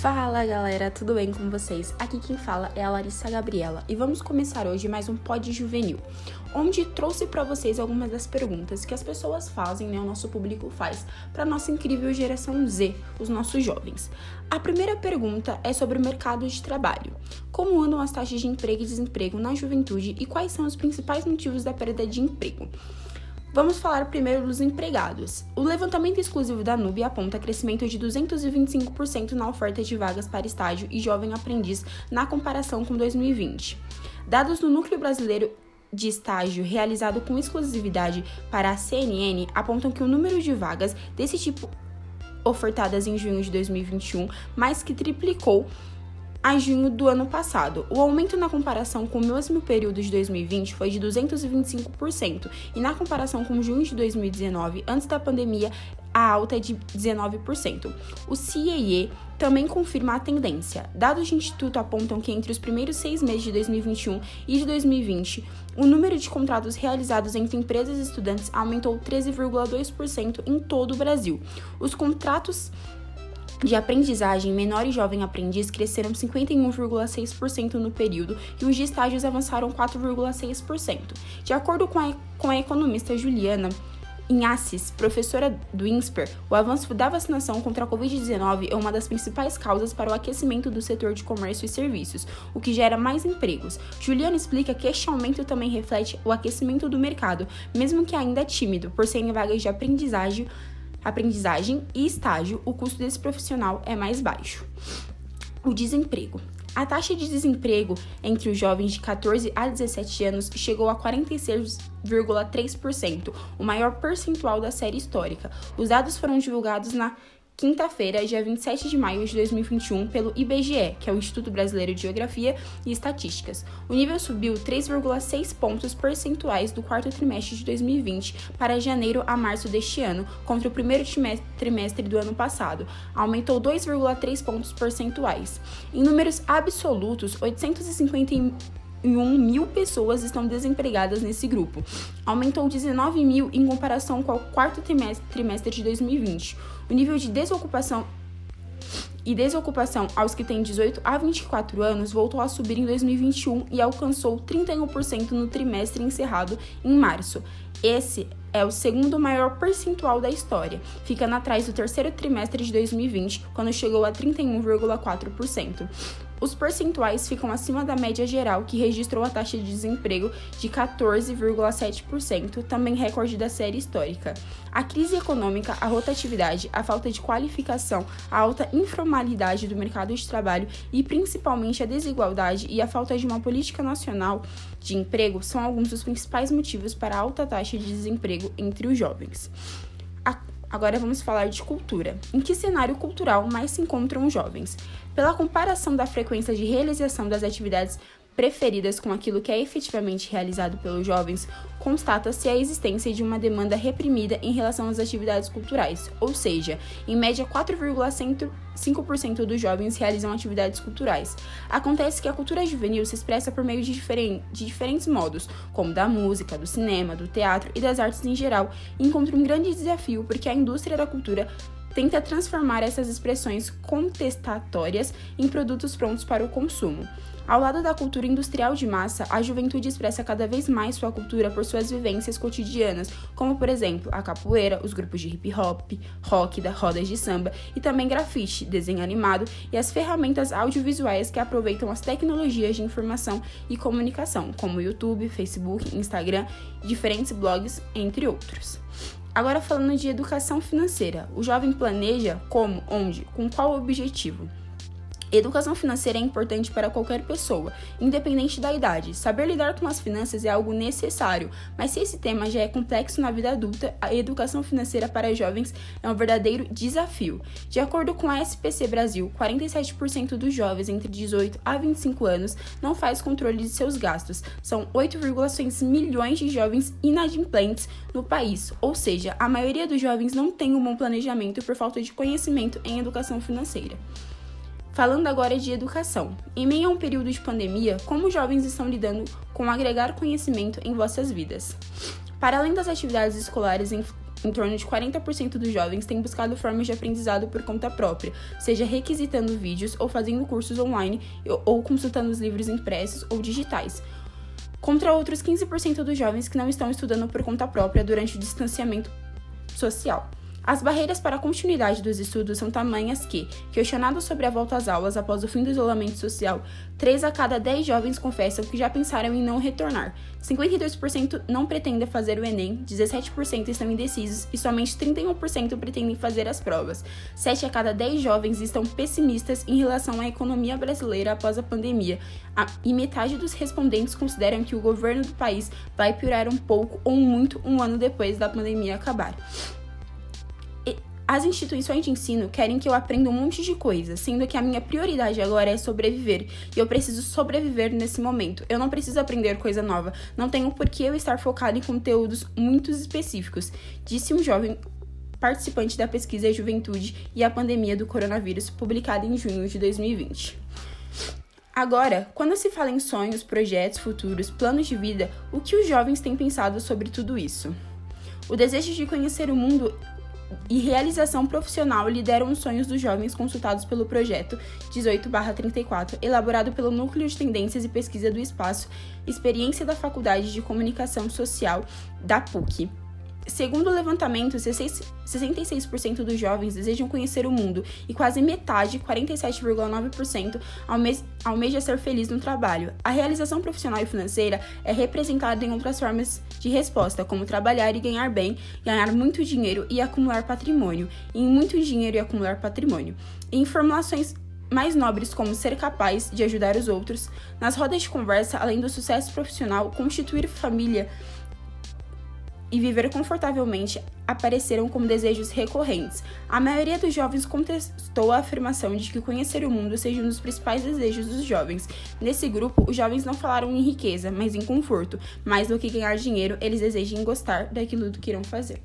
Fala galera, tudo bem com vocês? Aqui quem fala é a Larissa Gabriela e vamos começar hoje mais um Pod Juvenil, onde trouxe para vocês algumas das perguntas que as pessoas fazem, né, o nosso público faz, para nossa incrível geração Z, os nossos jovens. A primeira pergunta é sobre o mercado de trabalho. Como andam as taxas de emprego e desemprego na juventude e quais são os principais motivos da perda de emprego? Vamos falar primeiro dos empregados. O levantamento exclusivo da Nube aponta crescimento de 225% na oferta de vagas para estágio e jovem aprendiz na comparação com 2020. Dados do Núcleo Brasileiro de estágio realizado com exclusividade para a CNN apontam que o número de vagas desse tipo ofertadas em junho de 2021 mais que triplicou a junho do ano passado. O aumento na comparação com o mesmo período de 2020 foi de 225%, e na comparação com junho de 2019, antes da pandemia, a alta é de 19%. O CIE também confirma a tendência. Dados do Instituto apontam que entre os primeiros seis meses de 2021 e de 2020, o número de contratos realizados entre empresas e estudantes aumentou 13,2% em todo o Brasil. Os contratos de aprendizagem menor e jovem aprendiz cresceram 51,6% no período e os de estágios avançaram 4,6%. De acordo com a, com a economista Juliana Inhaces, professora do INSPER, o avanço da vacinação contra a Covid-19 é uma das principais causas para o aquecimento do setor de comércio e serviços, o que gera mais empregos. Juliana explica que este aumento também reflete o aquecimento do mercado, mesmo que ainda tímido, por serem vagas de aprendizagem aprendizagem e estágio, o custo desse profissional é mais baixo. O desemprego. A taxa de desemprego entre os jovens de 14 a 17 anos chegou a 46,3%, o maior percentual da série histórica. Os dados foram divulgados na quinta-feira, dia 27 de maio de 2021, pelo IBGE, que é o Instituto Brasileiro de Geografia e Estatísticas. O nível subiu 3,6 pontos percentuais do quarto trimestre de 2020 para janeiro a março deste ano, contra o primeiro trimestre do ano passado. Aumentou 2,3 pontos percentuais. Em números absolutos, 851 mil pessoas estão desempregadas nesse grupo. Aumentou 19 mil em comparação com o quarto trimestre de 2020. O nível de desocupação e desocupação aos que têm 18 a 24 anos voltou a subir em 2021 e alcançou 31% no trimestre encerrado em março. Esse é o segundo maior percentual da história, ficando atrás do terceiro trimestre de 2020, quando chegou a 31,4%. Os percentuais ficam acima da média geral, que registrou a taxa de desemprego de 14,7%, também recorde da série histórica. A crise econômica, a rotatividade, a falta de qualificação, a alta informalidade do mercado de trabalho e principalmente a desigualdade e a falta de uma política nacional de emprego são alguns dos principais motivos para a alta taxa de desemprego entre os jovens. A Agora vamos falar de cultura. Em que cenário cultural mais se encontram os jovens? Pela comparação da frequência de realização das atividades preferidas com aquilo que é efetivamente realizado pelos jovens, constata-se a existência de uma demanda reprimida em relação às atividades culturais, ou seja, em média 4,5% dos jovens realizam atividades culturais. Acontece que a cultura juvenil se expressa por meio de, diferen de diferentes modos, como da música, do cinema, do teatro e das artes em geral, e encontra um grande desafio porque a indústria da cultura tenta transformar essas expressões contestatórias em produtos prontos para o consumo. Ao lado da cultura industrial de massa, a juventude expressa cada vez mais sua cultura por suas vivências cotidianas, como por exemplo a capoeira, os grupos de hip hop, rock, da rodas de samba e também grafite, desenho animado e as ferramentas audiovisuais que aproveitam as tecnologias de informação e comunicação, como YouTube, Facebook, Instagram, diferentes blogs, entre outros. Agora falando de educação financeira, o jovem planeja como, onde, com qual objetivo? Educação financeira é importante para qualquer pessoa, independente da idade. Saber lidar com as finanças é algo necessário, mas se esse tema já é complexo na vida adulta, a educação financeira para jovens é um verdadeiro desafio. De acordo com a SPC Brasil, 47% dos jovens entre 18 a 25 anos não faz controle de seus gastos. São 8,6 milhões de jovens inadimplentes no país, ou seja, a maioria dos jovens não tem um bom planejamento por falta de conhecimento em educação financeira. Falando agora de educação. Em meio a um período de pandemia, como os jovens estão lidando com agregar conhecimento em vossas vidas? Para além das atividades escolares em torno de 40% dos jovens têm buscado formas de aprendizado por conta própria, seja requisitando vídeos ou fazendo cursos online ou consultando os livros impressos ou digitais. Contra outros 15% dos jovens que não estão estudando por conta própria durante o distanciamento social. As barreiras para a continuidade dos estudos são tamanhas que, questionados sobre a volta às aulas após o fim do isolamento social, 3 a cada 10 jovens confessam que já pensaram em não retornar. 52% não pretendem fazer o Enem, 17% estão indecisos e somente 31% pretendem fazer as provas. 7 a cada 10 jovens estão pessimistas em relação à economia brasileira após a pandemia, e metade dos respondentes consideram que o governo do país vai piorar um pouco ou muito um ano depois da pandemia acabar. As instituições de ensino querem que eu aprenda um monte de coisa, sendo que a minha prioridade agora é sobreviver, e eu preciso sobreviver nesse momento. Eu não preciso aprender coisa nova, não tenho por que eu estar focado em conteúdos muito específicos, disse um jovem participante da pesquisa Juventude e a Pandemia do Coronavírus, publicada em junho de 2020. Agora, quando se fala em sonhos, projetos futuros, planos de vida, o que os jovens têm pensado sobre tudo isso? O desejo de conhecer o mundo e realização profissional lideram os sonhos dos jovens consultados pelo projeto 18/34, elaborado pelo Núcleo de Tendências e Pesquisa do Espaço, experiência da Faculdade de Comunicação Social da PUC. Segundo o levantamento, 66% dos jovens desejam conhecer o mundo e quase metade, 47,9%, almeja ser feliz no trabalho. A realização profissional e financeira é representada em outras formas de resposta, como trabalhar e ganhar bem, ganhar muito dinheiro e acumular patrimônio, em muito dinheiro e acumular patrimônio. Em formulações mais nobres como ser capaz de ajudar os outros, nas rodas de conversa, além do sucesso profissional, constituir família e viver confortavelmente apareceram como desejos recorrentes. A maioria dos jovens contestou a afirmação de que conhecer o mundo seja um dos principais desejos dos jovens. Nesse grupo, os jovens não falaram em riqueza, mas em conforto. Mais do que ganhar dinheiro, eles desejam gostar daquilo que irão fazer.